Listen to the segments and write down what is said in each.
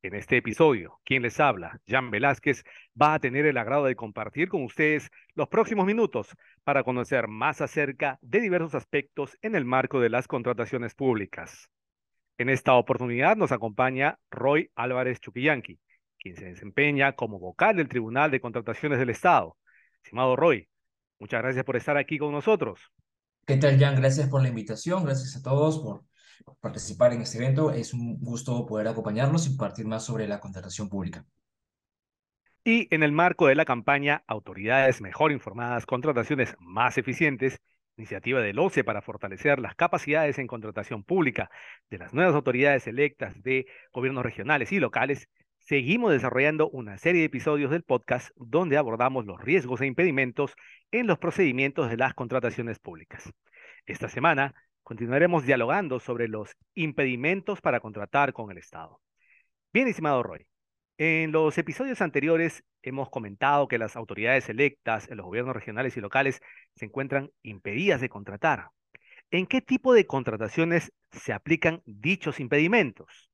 En este episodio, quien les habla, Jan Velázquez, va a tener el agrado de compartir con ustedes los próximos minutos para conocer más acerca de diversos aspectos en el marco de las contrataciones públicas. En esta oportunidad nos acompaña Roy Álvarez Chuquillanqui, quien se desempeña como vocal del Tribunal de Contrataciones del Estado. Estimado Roy, muchas gracias por estar aquí con nosotros. ¿Qué tal, Jan? Gracias por la invitación, gracias a todos por participar en este evento. Es un gusto poder acompañarlos y compartir más sobre la contratación pública. Y en el marco de la campaña Autoridades Mejor Informadas, Contrataciones Más Eficientes, iniciativa del OCE para fortalecer las capacidades en contratación pública de las nuevas autoridades electas de gobiernos regionales y locales, seguimos desarrollando una serie de episodios del podcast donde abordamos los riesgos e impedimentos en los procedimientos de las contrataciones públicas. Esta semana continuaremos dialogando sobre los impedimentos para contratar con el Estado. Bien, estimado Roy, en los episodios anteriores hemos comentado que las autoridades electas en los gobiernos regionales y locales se encuentran impedidas de contratar. ¿En qué tipo de contrataciones se aplican dichos impedimentos?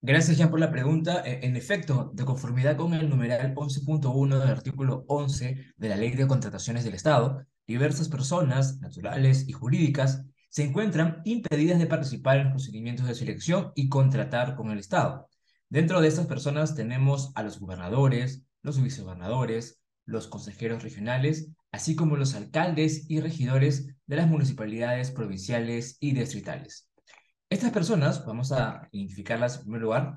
Gracias, Jean, por la pregunta. E, en efecto, de conformidad con el numeral 11.1 del artículo 11 de la Ley de Contrataciones del Estado, diversas personas, naturales y jurídicas, se encuentran impedidas de participar en procedimientos de selección y contratar con el Estado. Dentro de estas personas tenemos a los gobernadores, los vicegobernadores, los consejeros regionales, así como los alcaldes y regidores de las municipalidades provinciales y distritales. Estas personas, vamos a identificarlas en primer lugar,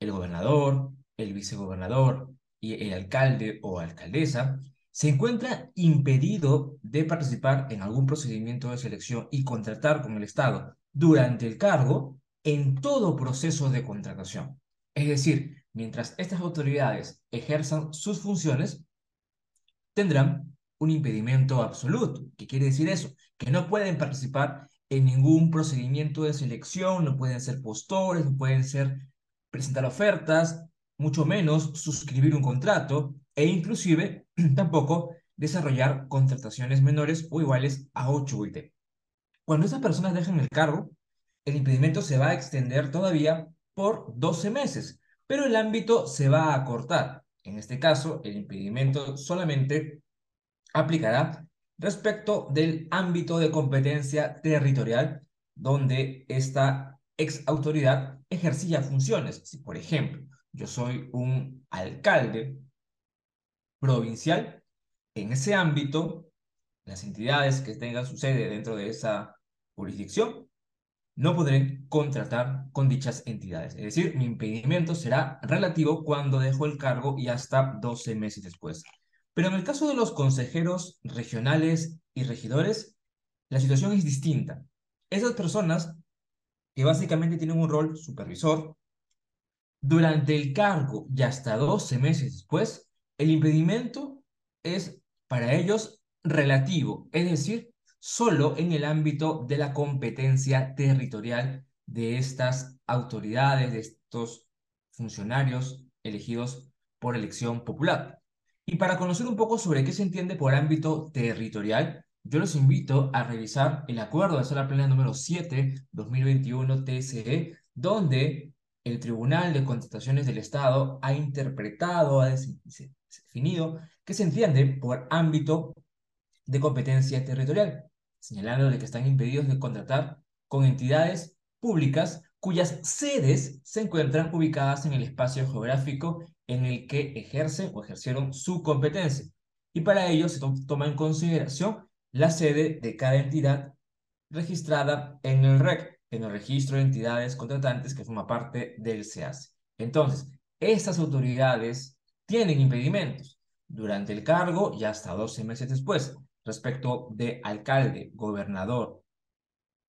el gobernador, el vicegobernador y el alcalde o alcaldesa, se encuentra impedido de participar en algún procedimiento de selección y contratar con el Estado durante el cargo en todo proceso de contratación. Es decir, mientras estas autoridades ejerzan sus funciones, tendrán un impedimento absoluto. ¿Qué quiere decir eso? Que no pueden participar en ningún procedimiento de selección, no pueden ser postores, no pueden ser presentar ofertas, mucho menos suscribir un contrato e inclusive tampoco desarrollar contrataciones menores o iguales a 8 UIT. Cuando estas personas dejan el cargo, el impedimento se va a extender todavía por 12 meses, pero el ámbito se va a acortar. En este caso, el impedimento solamente aplicará respecto del ámbito de competencia territorial donde esta ex autoridad ejercía funciones. Si, por ejemplo, yo soy un alcalde provincial, en ese ámbito, las entidades que tengan su sede dentro de esa jurisdicción no podrán contratar con dichas entidades. Es decir, mi impedimento será relativo cuando dejo el cargo y hasta 12 meses después. Pero en el caso de los consejeros regionales y regidores, la situación es distinta. Esas personas que básicamente tienen un rol supervisor, durante el cargo y hasta 12 meses después, el impedimento es para ellos relativo, es decir, solo en el ámbito de la competencia territorial de estas autoridades, de estos funcionarios elegidos por elección popular. Y para conocer un poco sobre qué se entiende por ámbito territorial, yo los invito a revisar el acuerdo de sala plena número 7, 2021 TSE, donde el Tribunal de Contrataciones del Estado ha interpretado, ha definido que se entiende por ámbito de competencia territorial, señalando que están impedidos de contratar con entidades públicas cuyas sedes se encuentran ubicadas en el espacio geográfico en el que ejercen o ejercieron su competencia. Y para ello se toma en consideración la sede de cada entidad registrada en el REC, en el registro de entidades contratantes que forma parte del SEAS. Entonces, estas autoridades tienen impedimentos durante el cargo y hasta 12 meses después. Respecto de alcalde, gobernador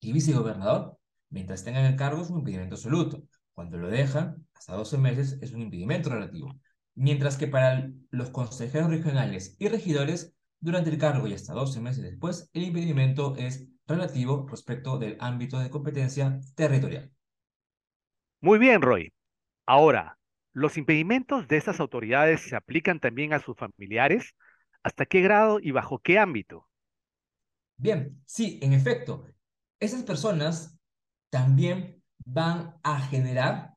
y vicegobernador, mientras tengan el cargo es un impedimento absoluto. Cuando lo dejan, hasta 12 meses es un impedimento relativo. Mientras que para los consejeros regionales y regidores Durante el cargo y hasta 12 meses después, el impedimento es relativo respecto del ámbito de competencia territorial. Muy bien, Roy. Ahora, ¿los impedimentos de estas autoridades se aplican también a sus familiares? ¿Hasta qué grado y bajo qué ámbito? Bien, sí, en efecto, esas personas también van a generar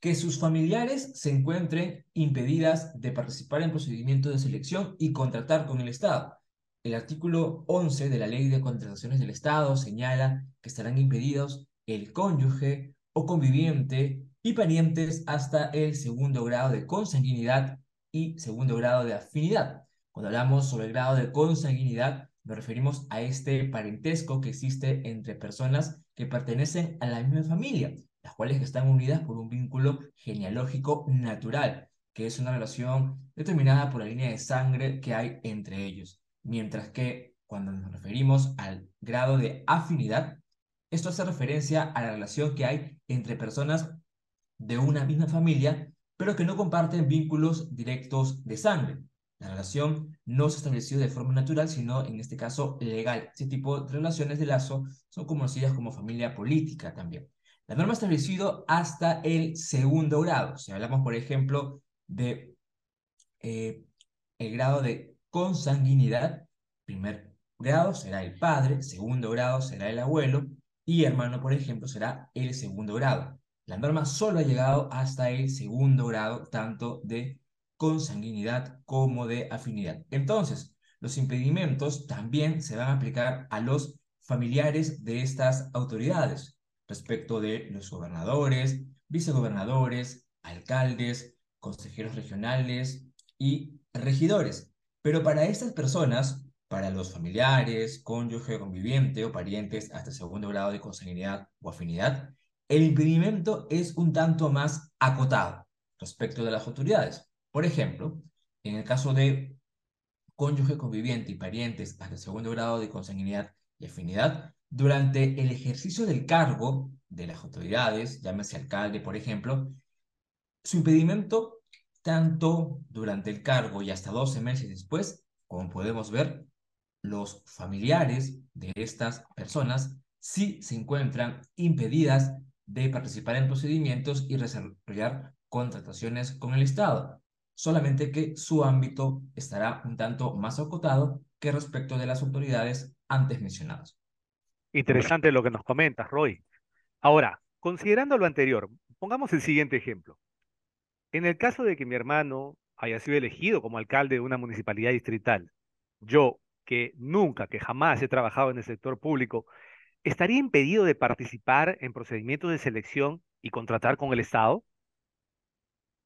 que sus familiares se encuentren impedidas de participar en procedimientos de selección y contratar con el Estado. El artículo 11 de la Ley de Contrataciones del Estado señala que estarán impedidos el cónyuge o conviviente y parientes hasta el segundo grado de consanguinidad y segundo grado de afinidad. Cuando hablamos sobre el grado de consanguinidad, nos referimos a este parentesco que existe entre personas que pertenecen a la misma familia, las cuales están unidas por un vínculo genealógico natural, que es una relación determinada por la línea de sangre que hay entre ellos. Mientras que cuando nos referimos al grado de afinidad, esto hace referencia a la relación que hay entre personas de una misma familia, pero que no comparten vínculos directos de sangre. La relación no se estableció de forma natural, sino en este caso legal. Este tipo de relaciones de lazo son conocidas como familia política también. La norma ha establecido hasta el segundo grado. Si hablamos, por ejemplo, de eh, el grado de consanguinidad, primer grado será el padre, segundo grado será el abuelo y hermano, por ejemplo, será el segundo grado. La norma solo ha llegado hasta el segundo grado, tanto de consanguinidad como de afinidad. Entonces, los impedimentos también se van a aplicar a los familiares de estas autoridades respecto de los gobernadores, vicegobernadores, alcaldes, consejeros regionales y regidores. Pero para estas personas, para los familiares, cónyuge, conviviente o parientes hasta segundo grado de consanguinidad o afinidad, el impedimento es un tanto más acotado respecto de las autoridades. Por ejemplo, en el caso de cónyuge conviviente y parientes hasta el segundo grado de consanguinidad y afinidad, durante el ejercicio del cargo de las autoridades, llámese alcalde, por ejemplo, su impedimento, tanto durante el cargo y hasta 12 meses después, como podemos ver, los familiares de estas personas sí se encuentran impedidas de participar en procedimientos y desarrollar contrataciones con el Estado solamente que su ámbito estará un tanto más acotado que respecto de las autoridades antes mencionadas. Interesante lo que nos comentas, Roy. Ahora, considerando lo anterior, pongamos el siguiente ejemplo. En el caso de que mi hermano haya sido elegido como alcalde de una municipalidad distrital, yo, que nunca, que jamás he trabajado en el sector público, ¿estaría impedido de participar en procedimientos de selección y contratar con el Estado?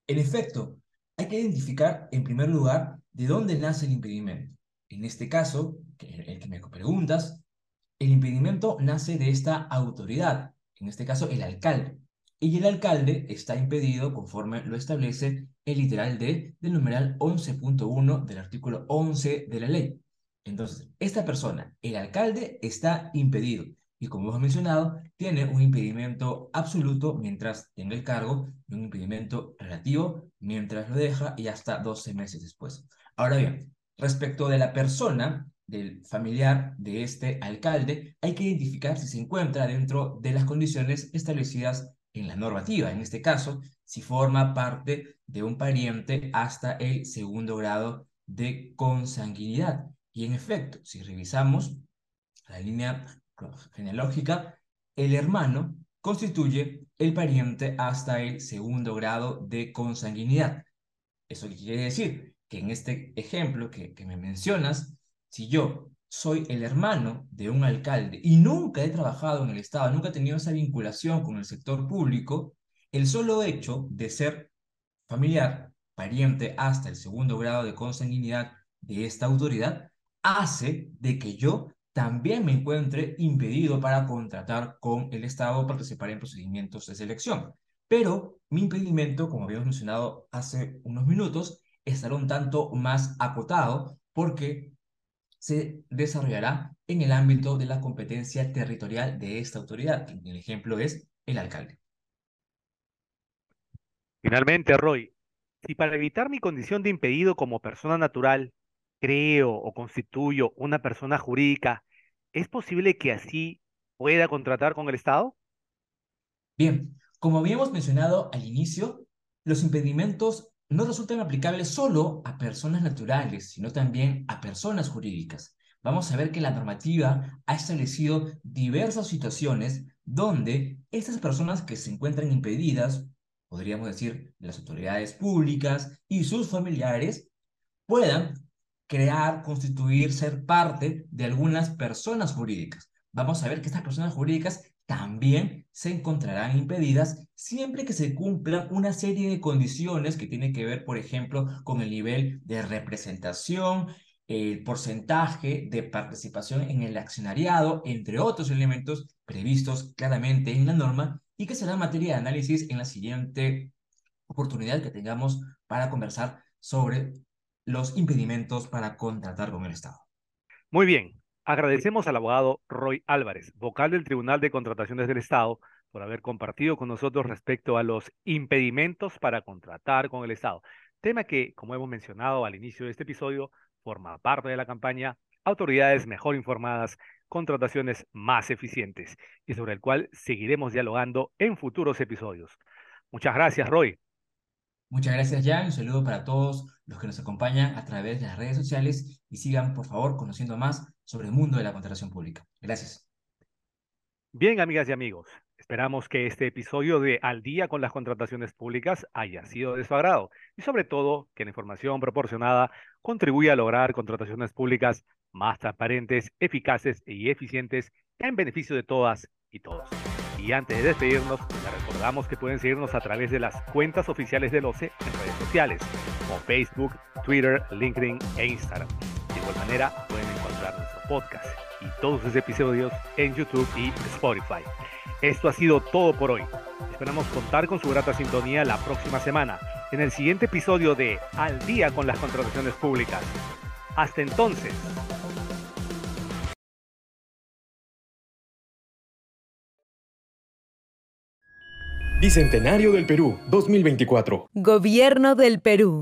En efecto, hay que identificar en primer lugar de dónde nace el impedimento. En este caso, el que me preguntas, el impedimento nace de esta autoridad, en este caso el alcalde. Y el alcalde está impedido conforme lo establece el literal D del numeral 11.1 del artículo 11 de la ley. Entonces, esta persona, el alcalde, está impedido y como hemos mencionado, tiene un impedimento absoluto mientras tenga el cargo y un impedimento relativo mientras lo deja y hasta 12 meses después. Ahora bien, respecto de la persona, del familiar de este alcalde, hay que identificar si se encuentra dentro de las condiciones establecidas en la normativa. En este caso, si forma parte de un pariente hasta el segundo grado de consanguinidad. Y en efecto, si revisamos la línea genealógica, el hermano constituye el pariente hasta el segundo grado de consanguinidad. ¿Eso quiere decir? Que en este ejemplo que, que me mencionas, si yo soy el hermano de un alcalde y nunca he trabajado en el Estado, nunca he tenido esa vinculación con el sector público, el solo hecho de ser familiar, pariente hasta el segundo grado de consanguinidad de esta autoridad, hace de que yo también me encuentre impedido para contratar con el Estado o participar en procedimientos de selección. Pero mi impedimento, como habíamos mencionado hace unos minutos, estará un tanto más acotado porque se desarrollará en el ámbito de la competencia territorial de esta autoridad, el ejemplo es el alcalde. Finalmente, Roy, si para evitar mi condición de impedido como persona natural creo o constituyo una persona jurídica, ¿es posible que así pueda contratar con el Estado? Bien, como habíamos mencionado al inicio, los impedimentos no resultan aplicables solo a personas naturales, sino también a personas jurídicas. Vamos a ver que la normativa ha establecido diversas situaciones donde estas personas que se encuentran impedidas, podríamos decir las autoridades públicas y sus familiares, puedan crear, constituir, ser parte de algunas personas jurídicas. Vamos a ver que estas personas jurídicas también se encontrarán impedidas siempre que se cumplan una serie de condiciones que tienen que ver, por ejemplo, con el nivel de representación, el porcentaje de participación en el accionariado, entre otros elementos previstos claramente en la norma y que será materia de análisis en la siguiente oportunidad que tengamos para conversar sobre los impedimentos para contratar con el Estado. Muy bien, agradecemos al abogado Roy Álvarez, vocal del Tribunal de Contrataciones del Estado, por haber compartido con nosotros respecto a los impedimentos para contratar con el Estado, tema que, como hemos mencionado al inicio de este episodio, forma parte de la campaña Autoridades mejor informadas, contrataciones más eficientes, y sobre el cual seguiremos dialogando en futuros episodios. Muchas gracias, Roy. Muchas gracias, Jan. Un saludo para todos los que nos acompañan a través de las redes sociales y sigan, por favor, conociendo más sobre el mundo de la contratación pública. Gracias. Bien, amigas y amigos, esperamos que este episodio de Al día con las contrataciones públicas haya sido de su agrado y sobre todo que la información proporcionada contribuya a lograr contrataciones públicas más transparentes, eficaces y eficientes en beneficio de todas y todos. Y antes de despedirnos, les que pueden seguirnos a través de las cuentas oficiales del OCE en redes sociales, como Facebook, Twitter, LinkedIn e Instagram. De igual manera, pueden encontrar nuestro podcast y todos sus episodios en YouTube y Spotify. Esto ha sido todo por hoy. Esperamos contar con su grata sintonía la próxima semana, en el siguiente episodio de Al día con las contrataciones públicas. Hasta entonces. Bicentenario del Perú 2024. Gobierno del Perú.